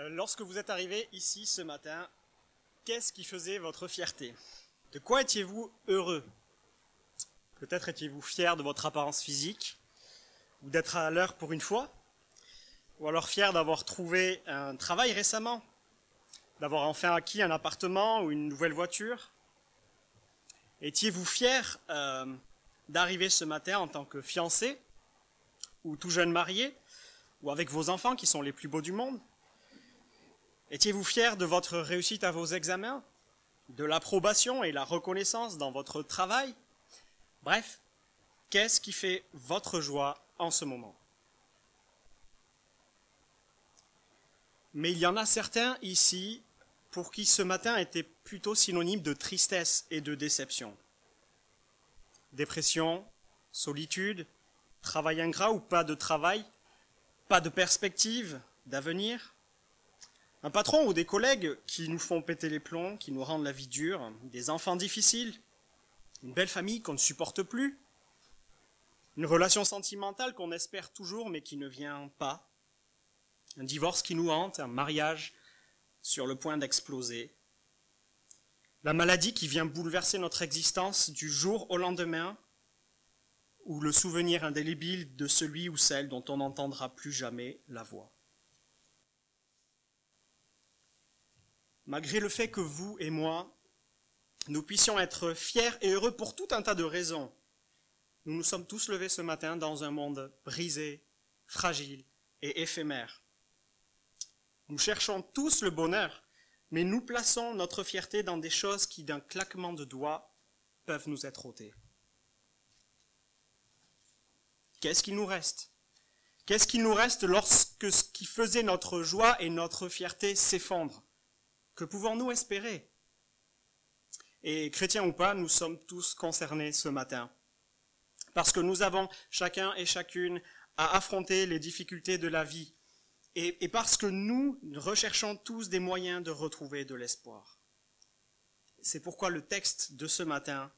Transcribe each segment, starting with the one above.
Euh, lorsque vous êtes arrivé ici ce matin, qu'est-ce qui faisait votre fierté? De quoi étiez-vous heureux? Peut-être étiez-vous fier de votre apparence physique, ou d'être à l'heure pour une fois, ou alors fier d'avoir trouvé un travail récemment, d'avoir enfin acquis un appartement ou une nouvelle voiture? Étiez-vous fier euh, d'arriver ce matin en tant que fiancé, ou tout jeune marié, ou avec vos enfants qui sont les plus beaux du monde? Étiez-vous fier de votre réussite à vos examens, de l'approbation et la reconnaissance dans votre travail? Bref, qu'est-ce qui fait votre joie en ce moment? Mais il y en a certains ici pour qui ce matin était plutôt synonyme de tristesse et de déception. Dépression, solitude, travail ingrat ou pas de travail, pas de perspective, d'avenir. Un patron ou des collègues qui nous font péter les plombs, qui nous rendent la vie dure, des enfants difficiles, une belle famille qu'on ne supporte plus, une relation sentimentale qu'on espère toujours mais qui ne vient pas, un divorce qui nous hante, un mariage sur le point d'exploser, la maladie qui vient bouleverser notre existence du jour au lendemain, ou le souvenir indélébile de celui ou celle dont on n'entendra plus jamais la voix. Malgré le fait que vous et moi, nous puissions être fiers et heureux pour tout un tas de raisons, nous nous sommes tous levés ce matin dans un monde brisé, fragile et éphémère. Nous cherchons tous le bonheur, mais nous plaçons notre fierté dans des choses qui, d'un claquement de doigts, peuvent nous être ôtées. Qu'est-ce qui nous reste? Qu'est-ce qui nous reste lorsque ce qui faisait notre joie et notre fierté s'effondre? Que pouvons-nous espérer? Et chrétiens ou pas, nous sommes tous concernés ce matin. Parce que nous avons chacun et chacune à affronter les difficultés de la vie. Et, parce que nous recherchons tous des moyens de retrouver de l'espoir. C'est pourquoi le texte de ce matin,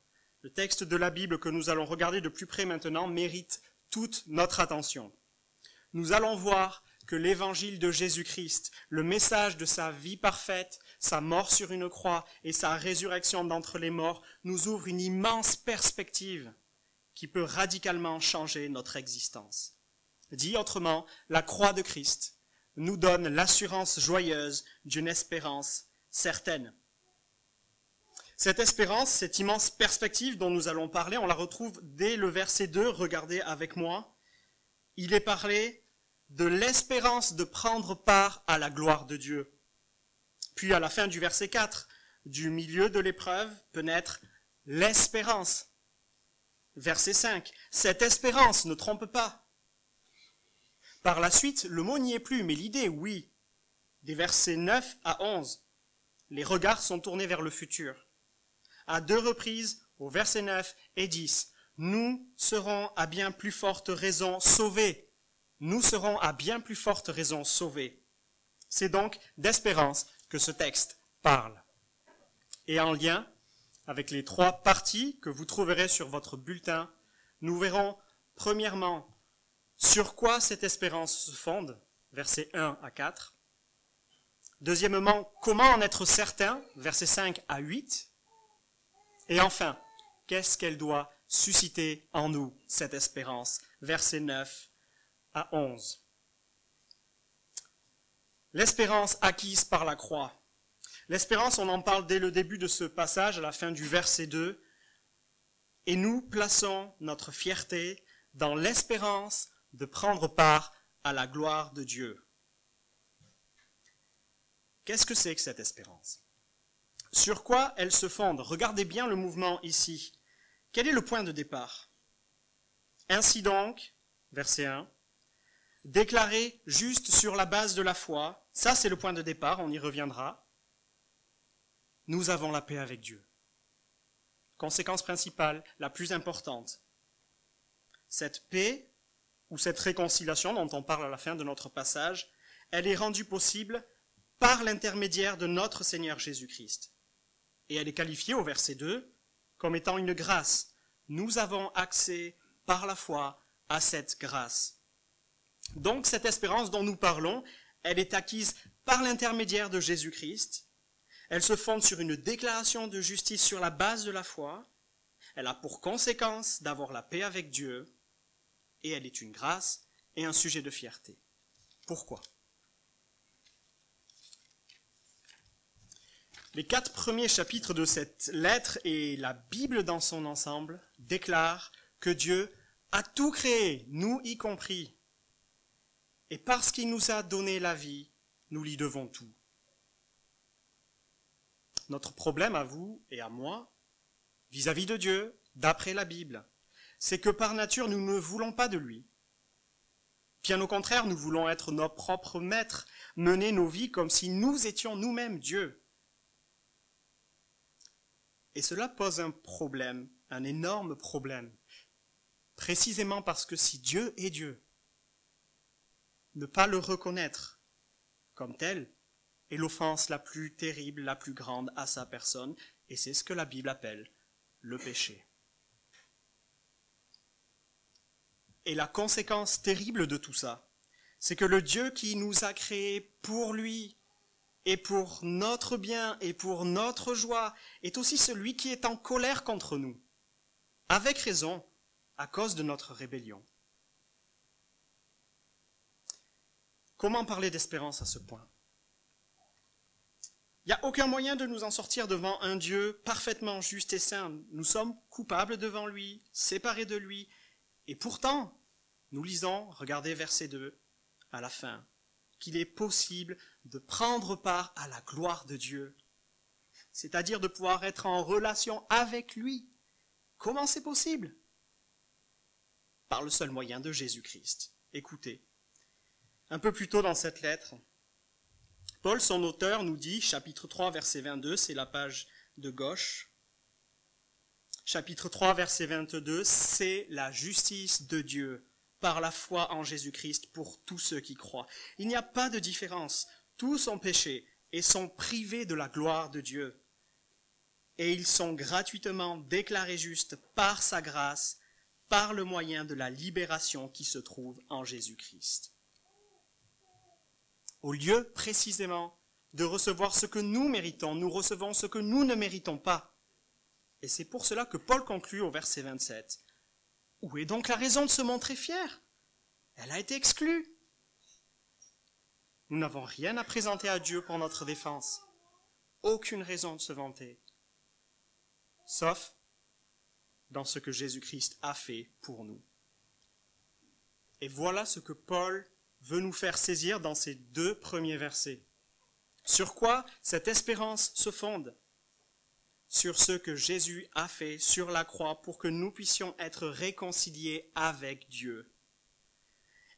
le texte de la Bible que nous allons regarder de plus près maintenant, mérite toute notre attention. Nous allons voir que l'évangile de Jésus-Christ, le message de sa vie parfaite, sa mort sur une croix et sa résurrection d'entre les morts nous ouvrent une immense perspective qui peut radicalement changer notre existence. Dit autrement, la croix de Christ nous donne l'assurance joyeuse d'une espérance certaine. Cette espérance, cette immense perspective dont nous allons parler, on la retrouve dès le verset 2, regardez avec moi. Il est parlé de l'espérance de prendre part à la gloire de Dieu. Puis à la fin du verset 4, du milieu de l'épreuve peut naître l'espérance. Verset 5, cette espérance ne trompe pas. Par la suite, le mot n'y est plus, mais l'idée, oui. Des versets 9 à 11, les regards sont tournés vers le futur. À deux reprises, au verset 9 et 10, nous serons à bien plus forte raison sauvés. Nous serons à bien plus forte raison sauvés. C'est donc d'espérance que ce texte parle. Et en lien avec les trois parties que vous trouverez sur votre bulletin, nous verrons premièrement sur quoi cette espérance se fonde, versets 1 à 4. Deuxièmement, comment en être certain, versets 5 à 8. Et enfin, qu'est-ce qu'elle doit susciter en nous, cette espérance, versets 9 à 11. L'espérance acquise par la croix. L'espérance, on en parle dès le début de ce passage, à la fin du verset 2. Et nous plaçons notre fierté dans l'espérance de prendre part à la gloire de Dieu. Qu'est-ce que c'est que cette espérance? Sur quoi elle se fonde? Regardez bien le mouvement ici. Quel est le point de départ? Ainsi donc, verset 1, déclaré juste sur la base de la foi, ça, c'est le point de départ, on y reviendra. Nous avons la paix avec Dieu. Conséquence principale, la plus importante. Cette paix, ou cette réconciliation dont on parle à la fin de notre passage, elle est rendue possible par l'intermédiaire de notre Seigneur Jésus-Christ. Et elle est qualifiée au verset 2 comme étant une grâce. Nous avons accès par la foi à cette grâce. Donc cette espérance dont nous parlons, elle est acquise par l'intermédiaire de Jésus-Christ. Elle se fonde sur une déclaration de justice sur la base de la foi. Elle a pour conséquence d'avoir la paix avec Dieu. Et elle est une grâce et un sujet de fierté. Pourquoi? Les quatre premiers chapitres de cette lettre et la Bible dans son ensemble déclarent que Dieu a tout créé, nous y compris. Et parce qu'il nous a donné la vie, nous lui devons tout. Notre problème à vous et à moi, vis-à-vis de Dieu, d'après la Bible, c'est que par nature nous ne voulons pas de lui. Bien au contraire, nous voulons être nos propres maîtres, mener nos vies comme si nous étions nous-mêmes Dieu. Et cela pose un problème, un énorme problème. Précisément parce que si Dieu est Dieu, ne pas le reconnaître comme tel est l'offense la plus terrible, la plus grande à sa personne, et c'est ce que la Bible appelle le péché. Et la conséquence terrible de tout ça, c'est que le Dieu qui nous a créés pour lui, et pour notre bien et pour notre joie est aussi celui qui est en colère contre nous, avec raison, à cause de notre rébellion. Comment parler d'espérance à ce point? Il n'y a aucun moyen de nous en sortir devant un Dieu parfaitement juste et saint. Nous sommes coupables devant lui, séparés de lui, et pourtant, nous lisons, regardez verset 2, à la fin, qu'il est possible de prendre part à la gloire de Dieu, c'est-à-dire de pouvoir être en relation avec lui. Comment c'est possible? Par le seul moyen de Jésus-Christ. Écoutez, un peu plus tôt dans cette lettre, Paul, son auteur, nous dit, chapitre 3, verset 22, c'est la page de gauche, chapitre 3, verset 22, c'est la justice de Dieu par la foi en Jésus-Christ pour tous ceux qui croient. Il n'y a pas de différence. Tous ont péché et sont privés de la gloire de Dieu. Et ils sont gratuitement déclarés justes par sa grâce, par le moyen de la libération qui se trouve en Jésus-Christ. Au lieu précisément de recevoir ce que nous méritons, nous recevons ce que nous ne méritons pas. Et c'est pour cela que Paul conclut au verset 27. Où est donc la raison de se montrer fier? Elle a été exclue. Nous n'avons rien à présenter à Dieu pour notre défense. Aucune raison de se vanter. Sauf dans ce que Jésus-Christ a fait pour nous. Et voilà ce que Paul veut nous faire saisir dans ces deux premiers versets. Sur quoi cette espérance se fonde? Sur ce que Jésus a fait sur la croix pour que nous puissions être réconciliés avec Dieu.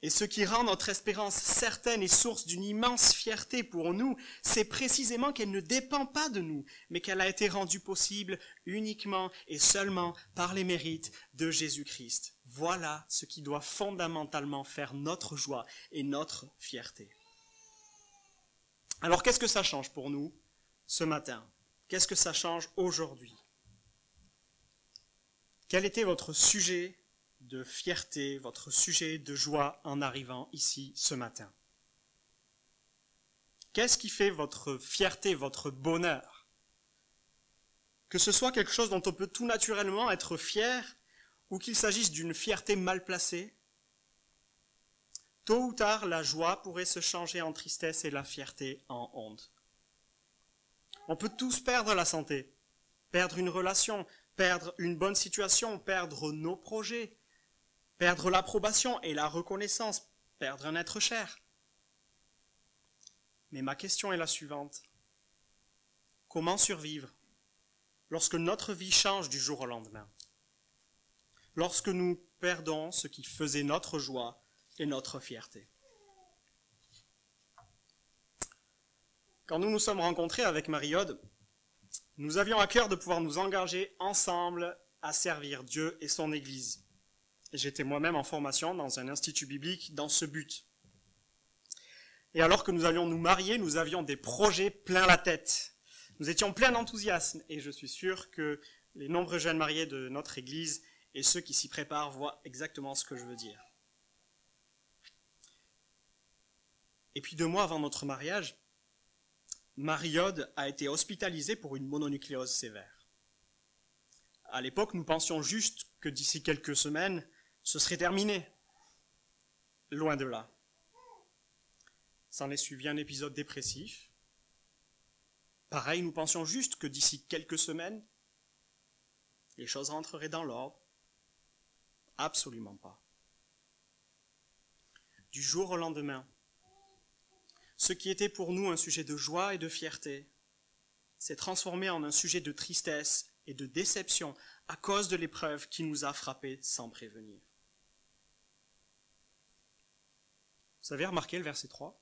Et ce qui rend notre espérance certaine et source d'une immense fierté pour nous, c'est précisément qu'elle ne dépend pas de nous, mais qu'elle a été rendue possible uniquement et seulement par les mérites de Jésus-Christ. Voilà ce qui doit fondamentalement faire notre joie et notre fierté. Alors qu'est-ce que ça change pour nous ce matin? Qu'est-ce que ça change aujourd'hui? Quel était votre sujet de fierté, votre sujet de joie en arrivant ici ce matin? Qu'est-ce qui fait votre fierté, votre bonheur? Que ce soit quelque chose dont on peut tout naturellement être fier, ou qu'il s'agisse d'une fierté mal placée, tôt ou tard, la joie pourrait se changer en tristesse et la fierté en honte. On peut tous perdre la santé, perdre une relation, perdre une bonne situation, perdre nos projets, perdre l'approbation et la reconnaissance, perdre un être cher. Mais ma question est la suivante. Comment survivre lorsque notre vie change du jour au lendemain? Lorsque nous perdons ce qui faisait notre joie et notre fierté Quand nous nous sommes rencontrés avec Mariode, nous avions à cœur de pouvoir nous engager ensemble à servir Dieu et son Église. J'étais moi-même en formation dans un institut biblique dans ce but. Et alors que nous allions nous marier, nous avions des projets plein la tête. Nous étions pleins d'enthousiasme et je suis sûr que les nombreux jeunes mariés de notre Église et ceux qui s'y préparent voient exactement ce que je veux dire. Et puis deux mois avant notre mariage, Mariode a été hospitalisé pour une mononucléose sévère. À l'époque, nous pensions juste que d'ici quelques semaines, ce serait terminé. Loin de là. S'en est suivi un épisode dépressif. Pareil, nous pensions juste que d'ici quelques semaines, les choses rentreraient dans l'ordre. Absolument pas. Du jour au lendemain, ce qui était pour nous un sujet de joie et de fierté s'est transformé en un sujet de tristesse et de déception à cause de l'épreuve qui nous a frappés sans prévenir. Vous avez remarqué le verset 3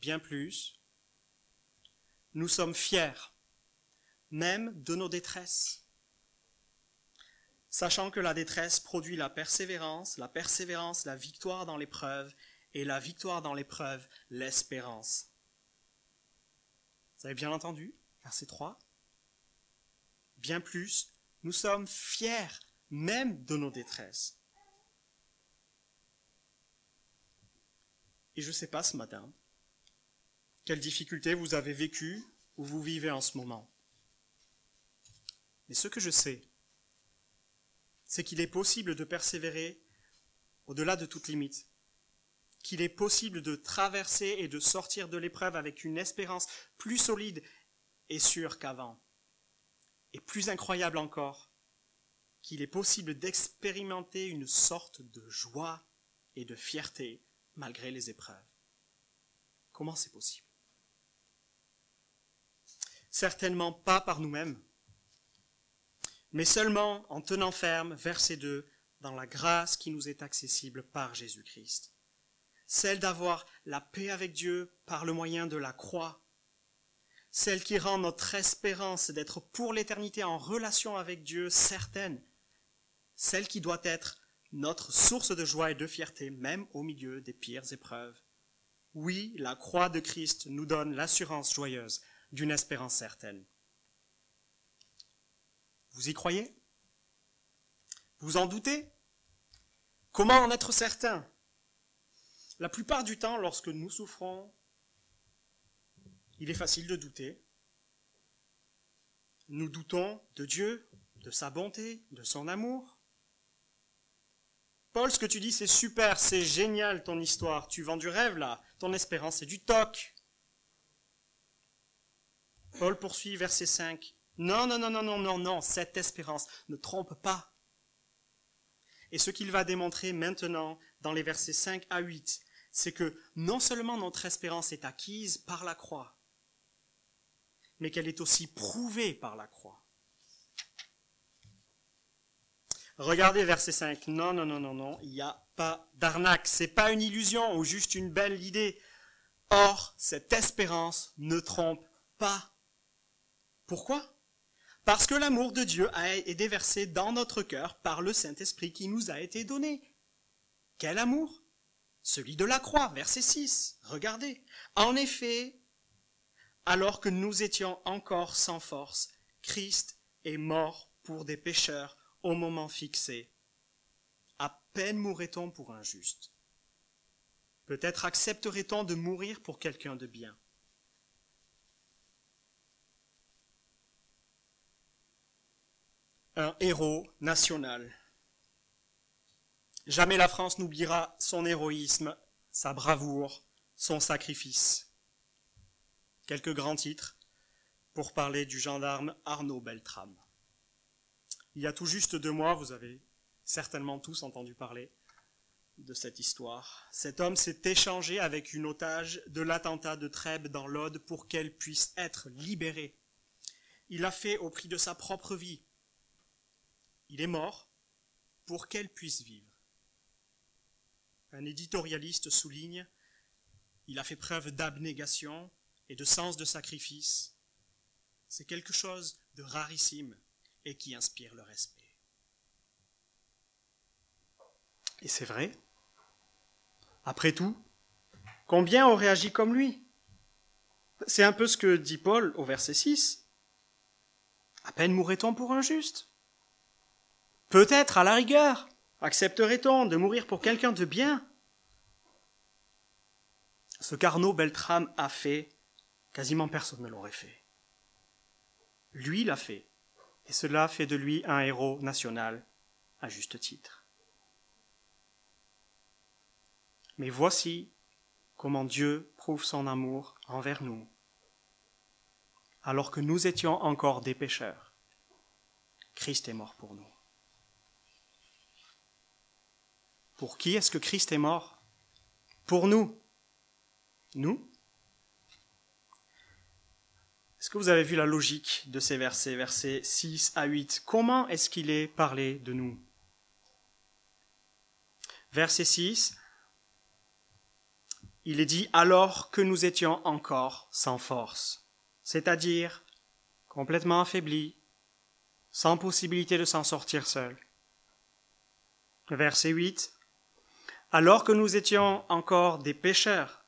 Bien plus, nous sommes fiers, même de nos détresses, sachant que la détresse produit la persévérance, la persévérance, la victoire dans l'épreuve, et la victoire dans l'épreuve, l'espérance. Vous avez bien entendu Verset 3. Bien plus, nous sommes fiers même de nos détresses. Et je ne sais pas ce matin quelles difficultés vous avez vécues ou vous vivez en ce moment. Mais ce que je sais, c'est qu'il est possible de persévérer au-delà de toute limite, qu'il est possible de traverser et de sortir de l'épreuve avec une espérance plus solide et sûre qu'avant. Et plus incroyable encore, qu'il est possible d'expérimenter une sorte de joie et de fierté malgré les épreuves. Comment c'est possible? Certainement pas par nous-mêmes, mais seulement en tenant ferme, verset 2, dans la grâce qui nous est accessible par Jésus-Christ. Celle d'avoir la paix avec Dieu par le moyen de la croix, celle qui rend notre espérance d'être pour l'éternité en relation avec Dieu certaine, celle qui doit être notre source de joie et de fierté, même au milieu des pires épreuves. Oui, la croix de Christ nous donne l'assurance joyeuse d'une espérance certaine. Vous y croyez? Vous en doutez? Comment en être certain? La plupart du temps, lorsque nous souffrons, il est facile de douter. Nous doutons de Dieu, de sa bonté, de son amour. Paul, ce que tu dis, c'est super, c'est génial ton histoire. Tu vends du rêve là. Ton espérance, c'est du toc. Paul poursuit verset 5. Non, non, non, non, non, non, non, cette espérance ne trompe pas. Et ce qu'il va démontrer maintenant dans les versets 5 à 8, c'est que non seulement notre espérance est acquise par la croix, mais qu'elle est aussi prouvée par la croix. Regardez verset 5. Non, non, non, non, non, il n'y a pas d'arnaque. C'est pas une illusion ou juste une belle idée. Or, cette espérance ne trompe pas. Pourquoi? Parce que l'amour de Dieu a été versé dans notre cœur par le Saint-Esprit qui nous a été donné. Quel amour Celui de la croix, verset 6. Regardez. En effet, alors que nous étions encore sans force, Christ est mort pour des pécheurs au moment fixé. À peine mourrait-on pour un juste. Peut-être accepterait-on de mourir pour quelqu'un de bien. Un héros national. Jamais la France n'oubliera son héroïsme, sa bravoure, son sacrifice. Quelques grands titres pour parler du gendarme Arnaud Beltrame. Il y a tout juste deux mois, vous avez certainement tous entendu parler de cette histoire. Cet homme s'est échangé avec une otage de l'attentat de Trèbes dans l'Aude pour qu'elle puisse être libérée. Il l'a fait au prix de sa propre vie. Il est mort pour qu'elle puisse vivre. Un éditorialiste souligne, il a fait preuve d'abnégation et de sens de sacrifice. C'est quelque chose de rarissime et qui inspire le respect. Et c'est vrai. Après tout, combien ont réagi comme lui? C'est un peu ce que dit Paul au verset 6. À peine mourrait-on pour un juste Peut-être, à la rigueur, accepterait-on de mourir pour quelqu'un de bien? Ce qu'Arnaud Beltrame a fait, quasiment personne ne l'aurait fait. Lui l'a fait, et cela fait de lui un héros national à juste titre. Mais voici comment Dieu prouve son amour envers nous, alors que nous étions encore des pécheurs. Christ est mort pour nous. Pour qui est-ce que Christ est mort? Pour nous. Nous? Est-ce que vous avez vu la logique de ces versets, versets 6 à 8 Comment est-ce qu'il est parlé de nous? Verset 6, il est dit alors que nous étions encore sans force, c'est-à-dire complètement affaiblis, sans possibilité de s'en sortir seul. Verset 8, alors que nous étions encore des pécheurs,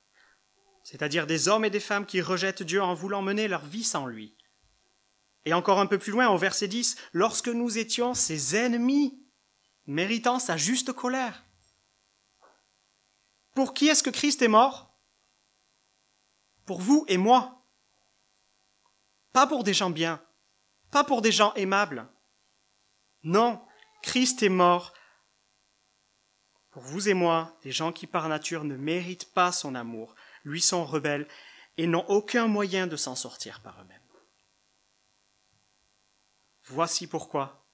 c'est-à-dire des hommes et des femmes qui rejettent Dieu en voulant mener leur vie sans lui. Et encore un peu plus loin, au verset 10, lorsque nous étions ses ennemis, méritant sa juste colère. Pour qui est-ce que Christ est mort? Pour vous et moi. Pas pour des gens bien, pas pour des gens aimables. Non, Christ est mort pour vous et moi, des gens qui par nature ne méritent pas son amour, lui sont rebelles et n'ont aucun moyen de s'en sortir par eux-mêmes. Voici pourquoi.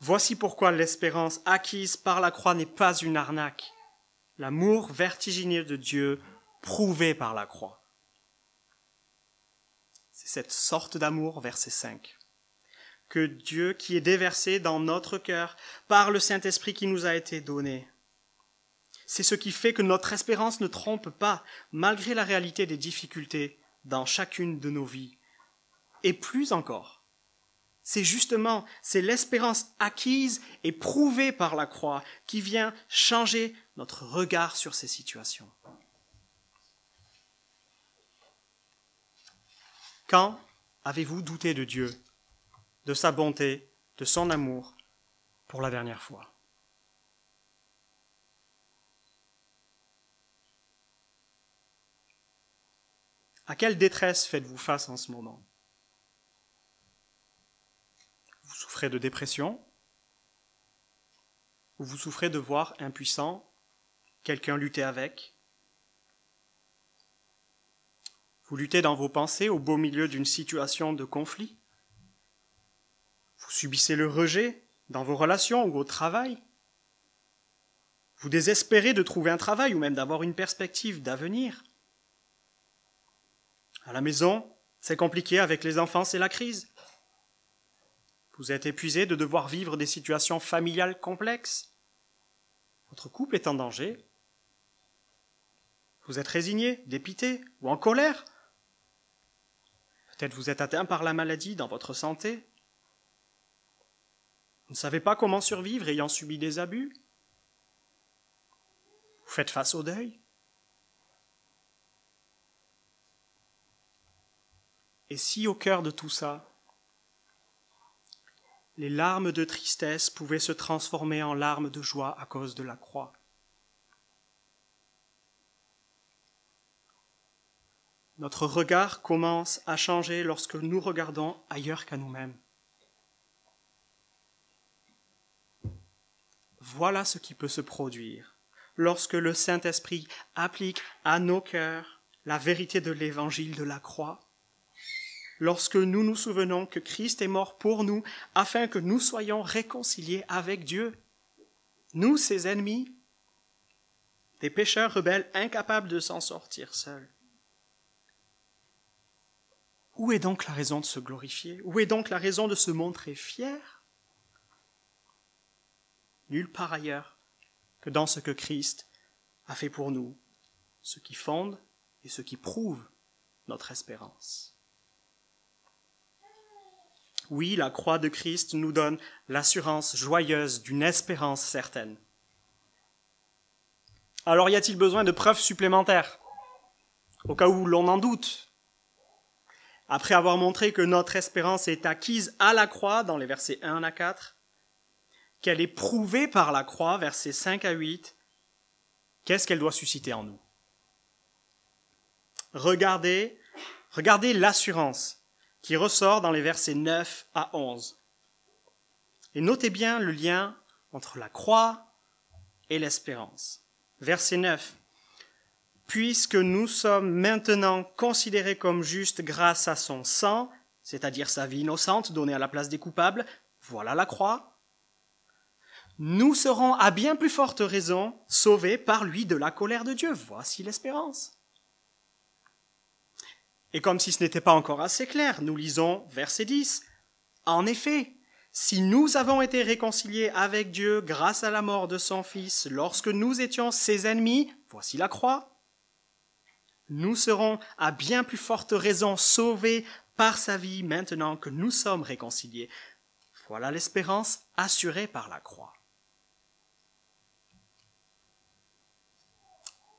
Voici pourquoi l'espérance acquise par la croix n'est pas une arnaque. L'amour vertigineux de Dieu prouvé par la croix. C'est cette sorte d'amour, verset 5, que Dieu qui est déversé dans notre cœur par le Saint-Esprit qui nous a été donné, c'est ce qui fait que notre espérance ne trompe pas, malgré la réalité des difficultés dans chacune de nos vies. Et plus encore, c'est justement, c'est l'espérance acquise et prouvée par la croix qui vient changer notre regard sur ces situations. Quand avez-vous douté de Dieu, de sa bonté, de son amour pour la dernière fois? À quelle détresse faites-vous face en ce moment? Vous souffrez de dépression? Ou vous souffrez de voir impuissant quelqu'un lutter avec? Vous luttez dans vos pensées au beau milieu d'une situation de conflit? Vous subissez le rejet dans vos relations ou au travail? Vous désespérez de trouver un travail ou même d'avoir une perspective d'avenir? À la maison, c'est compliqué avec les enfants, c'est la crise. Vous êtes épuisé de devoir vivre des situations familiales complexes. Votre couple est en danger. Vous êtes résigné, dépité ou en colère. Peut-être vous êtes atteint par la maladie dans votre santé. Vous ne savez pas comment survivre ayant subi des abus. Vous faites face au deuil. Et si au cœur de tout ça, les larmes de tristesse pouvaient se transformer en larmes de joie à cause de la croix Notre regard commence à changer lorsque nous regardons ailleurs qu'à nous-mêmes. Voilà ce qui peut se produire lorsque le Saint-Esprit applique à nos cœurs la vérité de l'évangile de la croix lorsque nous nous souvenons que Christ est mort pour nous afin que nous soyons réconciliés avec Dieu. Nous, ses ennemis, des pécheurs rebelles incapables de s'en sortir seuls. Où est donc la raison de se glorifier? Où est donc la raison de se montrer fier? Nulle part ailleurs que dans ce que Christ a fait pour nous, ce qui fonde et ce qui prouve notre espérance. Oui, la croix de Christ nous donne l'assurance joyeuse d'une espérance certaine. Alors y a-t-il besoin de preuves supplémentaires? Au cas où l'on en doute. Après avoir montré que notre espérance est acquise à la croix dans les versets 1 à 4, qu'elle est prouvée par la croix, versets 5 à 8, qu'est-ce qu'elle doit susciter en nous? Regardez, regardez l'assurance qui ressort dans les versets 9 à 11. Et notez bien le lien entre la croix et l'espérance. Verset 9. Puisque nous sommes maintenant considérés comme justes grâce à son sang, c'est-à-dire sa vie innocente donnée à la place des coupables, voilà la croix, nous serons à bien plus forte raison sauvés par lui de la colère de Dieu. Voici l'espérance. Et comme si ce n'était pas encore assez clair, nous lisons verset 10. En effet, si nous avons été réconciliés avec Dieu grâce à la mort de son Fils lorsque nous étions ses ennemis, voici la croix, nous serons à bien plus forte raison sauvés par sa vie maintenant que nous sommes réconciliés. Voilà l'espérance assurée par la croix.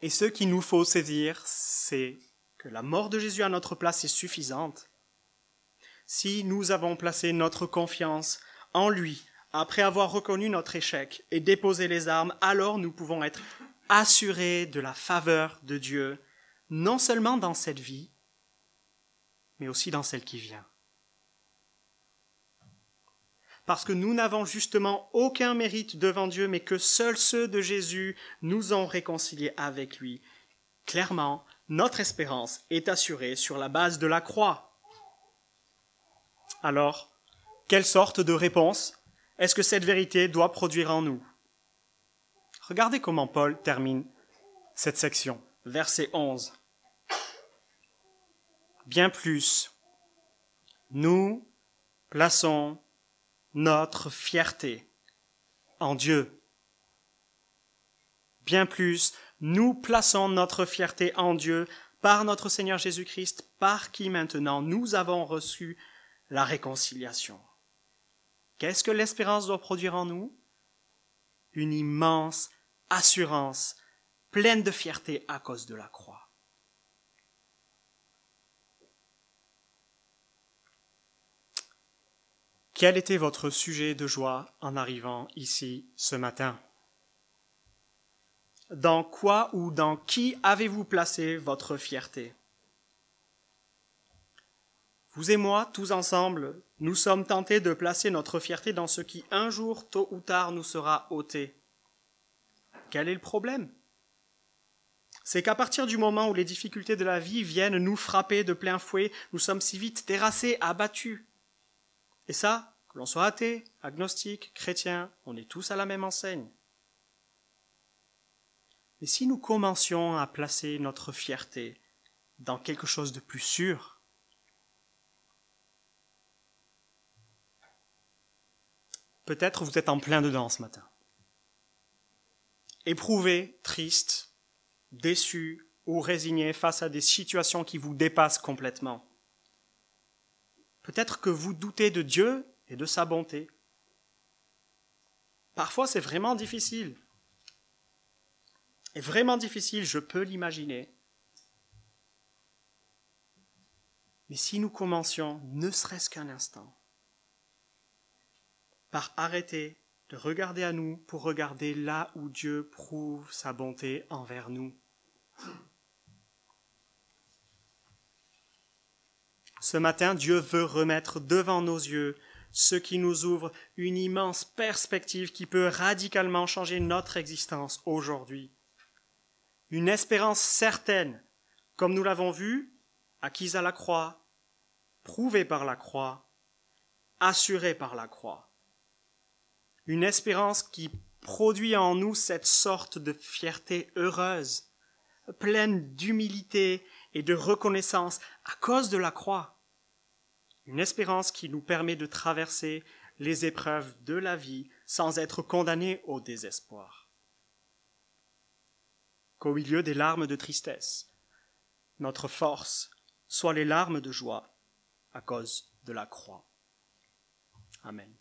Et ce qu'il nous faut saisir, c'est que la mort de Jésus à notre place est suffisante. Si nous avons placé notre confiance en lui, après avoir reconnu notre échec et déposé les armes, alors nous pouvons être assurés de la faveur de Dieu, non seulement dans cette vie, mais aussi dans celle qui vient. Parce que nous n'avons justement aucun mérite devant Dieu, mais que seuls ceux de Jésus nous ont réconciliés avec lui. Clairement, notre espérance est assurée sur la base de la croix. Alors, quelle sorte de réponse est-ce que cette vérité doit produire en nous? Regardez comment Paul termine cette section, verset 11. Bien plus, nous plaçons notre fierté en Dieu. Bien plus, nous plaçons notre fierté en Dieu par notre Seigneur Jésus-Christ, par qui maintenant nous avons reçu la réconciliation. Qu'est-ce que l'espérance doit produire en nous? Une immense assurance, pleine de fierté à cause de la croix. Quel était votre sujet de joie en arrivant ici ce matin? Dans quoi ou dans qui avez-vous placé votre fierté? Vous et moi, tous ensemble, nous sommes tentés de placer notre fierté dans ce qui un jour, tôt ou tard, nous sera ôté. Quel est le problème? C'est qu'à partir du moment où les difficultés de la vie viennent nous frapper de plein fouet, nous sommes si vite terrassés, abattus. Et ça, que l'on soit athée, agnostique, chrétien, on est tous à la même enseigne. Mais si nous commencions à placer notre fierté dans quelque chose de plus sûr, peut-être vous êtes en plein dedans ce matin. Éprouvé, triste, déçu ou résigné face à des situations qui vous dépassent complètement. Peut-être que vous doutez de Dieu et de sa bonté. Parfois c'est vraiment difficile est vraiment difficile, je peux l'imaginer. Mais si nous commencions, ne serait-ce qu'un instant, par arrêter de regarder à nous pour regarder là où Dieu prouve sa bonté envers nous. Ce matin, Dieu veut remettre devant nos yeux ce qui nous ouvre une immense perspective qui peut radicalement changer notre existence aujourd'hui une espérance certaine, comme nous l'avons vu, acquise à la croix, prouvée par la croix, assurée par la croix. Une espérance qui produit en nous cette sorte de fierté heureuse, pleine d'humilité et de reconnaissance à cause de la croix. Une espérance qui nous permet de traverser les épreuves de la vie sans être condamnés au désespoir qu'au milieu des larmes de tristesse, notre force soit les larmes de joie à cause de la croix. Amen.